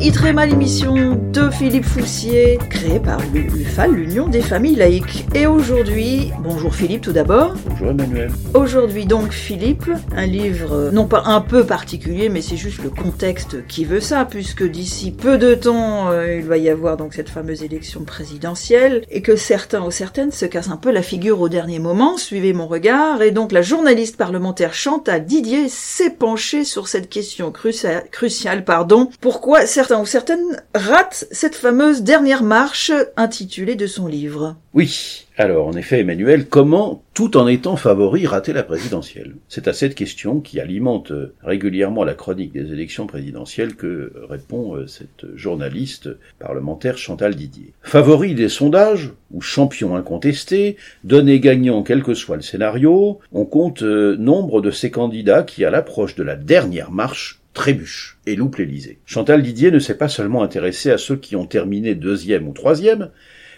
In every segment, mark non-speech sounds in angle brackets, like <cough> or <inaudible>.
Itrema, l'émission de Philippe Foussier, créée par l'UFAL, l'Union des familles laïques. Et aujourd'hui, bonjour Philippe tout d'abord. Bonjour Emmanuel. Aujourd'hui donc Philippe, un livre euh, non pas un peu particulier, mais c'est juste le contexte qui veut ça, puisque d'ici peu de temps, euh, il va y avoir donc cette fameuse élection présidentielle, et que certains ou certaines se cassent un peu la figure au dernier moment, suivez mon regard, et donc la journaliste parlementaire Chantal Didier s'est penchée sur cette question cruciale, cruciale pardon, pourquoi certains ou certaines ratent cette fameuse dernière marche intitulée de son livre. Oui, alors, en effet, Emmanuel, comment, tout en étant favori, rater la présidentielle? C'est à cette question qui alimente régulièrement la chronique des élections présidentielles que répond euh, cette journaliste parlementaire Chantal Didier. Favori des sondages, ou champion incontesté, donné gagnant quel que soit le scénario, on compte euh, nombre de ces candidats qui, à l'approche de la dernière marche, trébuchent et loupent l'Élysée. Chantal Didier ne s'est pas seulement intéressée à ceux qui ont terminé deuxième ou troisième,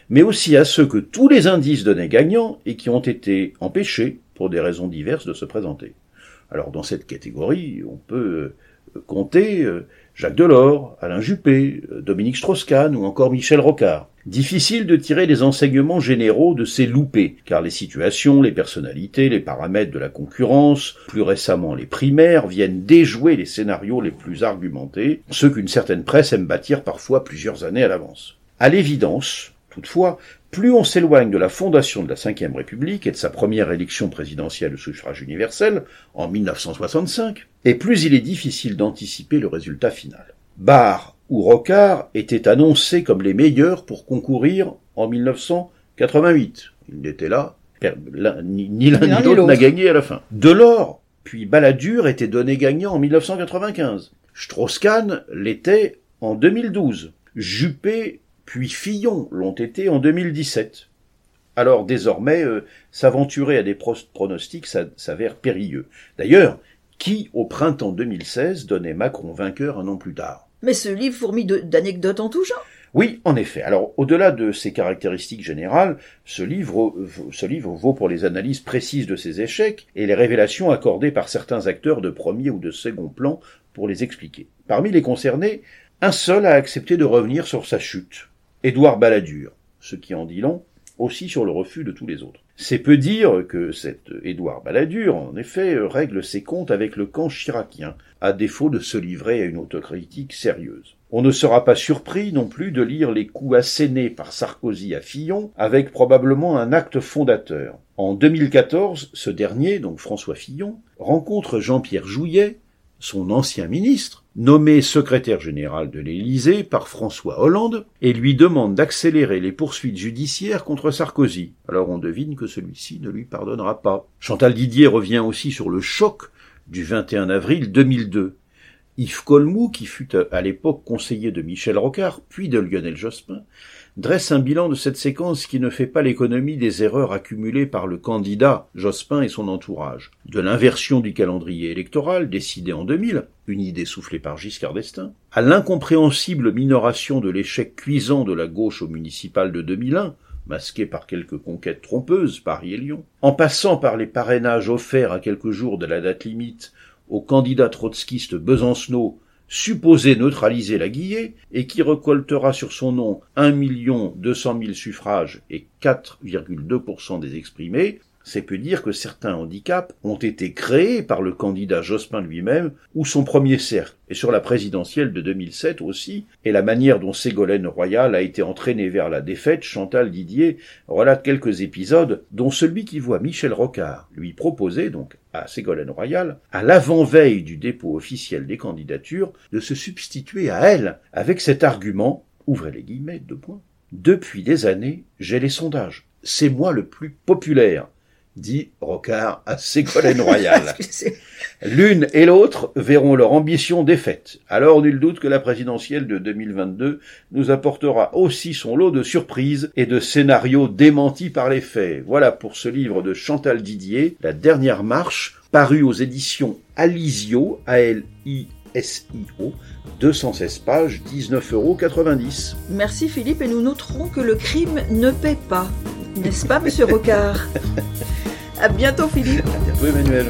mais aussi à ceux que tous les indices donnaient gagnants et qui ont été empêchés, pour des raisons diverses, de se présenter. Alors dans cette catégorie, on peut compter euh, Jacques Delors, Alain Juppé, euh, Dominique Strauss-Kahn ou encore Michel Rocard. Difficile de tirer les enseignements généraux de ces loupés, car les situations, les personnalités, les paramètres de la concurrence, plus récemment les primaires, viennent déjouer les scénarios les plus argumentés, ceux qu'une certaine presse aime bâtir parfois plusieurs années à l'avance. À l'évidence, Toutefois, plus on s'éloigne de la fondation de la Ve République et de sa première élection présidentielle au suffrage universel, en 1965, et plus il est difficile d'anticiper le résultat final. Barre ou Rocard étaient annoncés comme les meilleurs pour concourir en 1988. Ils n'étaient là, ni l'un ni l'autre n'a gagné à la fin. Delors, puis Balladur étaient donnés gagnants en 1995. Strauss-Kahn l'était en 2012. Juppé puis Fillon l'ont été en 2017. Alors désormais, euh, s'aventurer à des pronostics s'avère périlleux. D'ailleurs, qui au printemps 2016 donnait Macron vainqueur un an plus tard? Mais ce livre fourmille d'anecdotes en tout genre oui, en effet. Alors, au-delà de ses caractéristiques générales, ce livre, ce livre vaut pour les analyses précises de ses échecs et les révélations accordées par certains acteurs de premier ou de second plan pour les expliquer. Parmi les concernés, un seul a accepté de revenir sur sa chute. Édouard Balladur, ce qui en dit long aussi sur le refus de tous les autres. C'est peu dire que cet Édouard Balladur, en effet, règle ses comptes avec le camp chiracien, à défaut de se livrer à une autocritique sérieuse. On ne sera pas surpris non plus de lire les coups assénés par Sarkozy à Fillon avec probablement un acte fondateur. En 2014, ce dernier, donc François Fillon, rencontre Jean-Pierre Jouyet, son ancien ministre, nommé secrétaire général de l'Élysée par François Hollande, et lui demande d'accélérer les poursuites judiciaires contre Sarkozy. Alors on devine que celui-ci ne lui pardonnera pas. Chantal Didier revient aussi sur le choc du 21 avril 2002. Yves Colmou, qui fut à l'époque conseiller de Michel Rocard, puis de Lionel Jospin, dresse un bilan de cette séquence qui ne fait pas l'économie des erreurs accumulées par le candidat Jospin et son entourage. De l'inversion du calendrier électoral décidé en 2000, une idée soufflée par Giscard d'Estaing, à l'incompréhensible minoration de l'échec cuisant de la gauche au municipal de 2001, masqué par quelques conquêtes trompeuses, Paris et Lyon, en passant par les parrainages offerts à quelques jours de la date limite au candidat trotskiste Besancenot supposé neutraliser la Guillée et qui récoltera sur son nom un million deux cent mille suffrages et 4,2% des exprimés, c'est peu dire que certains handicaps ont été créés par le candidat Jospin lui-même ou son premier cercle, et sur la présidentielle de 2007 aussi, et la manière dont Ségolène Royal a été entraînée vers la défaite, Chantal Didier relate quelques épisodes, dont celui qui voit Michel Rocard lui proposer, donc à Ségolène Royal, à l'avant-veille du dépôt officiel des candidatures, de se substituer à elle, avec cet argument, ouvrez les guillemets, deux points, depuis des années, j'ai les sondages. C'est moi le plus populaire dit Rocard à Ségolène <laughs> Royal. L'une et l'autre verront leur ambition défaite. Alors nul doute que la présidentielle de 2022 nous apportera aussi son lot de surprises et de scénarios démentis par les faits. Voilà pour ce livre de Chantal Didier, La dernière marche, paru aux éditions Alizio, A-L-I-S-I-O, 216 pages, 19,90 euros. Merci Philippe, et nous noterons que le crime ne paie pas. N'est-ce pas, monsieur Rocard? <laughs> À bientôt, Philippe. À bientôt, Emmanuel.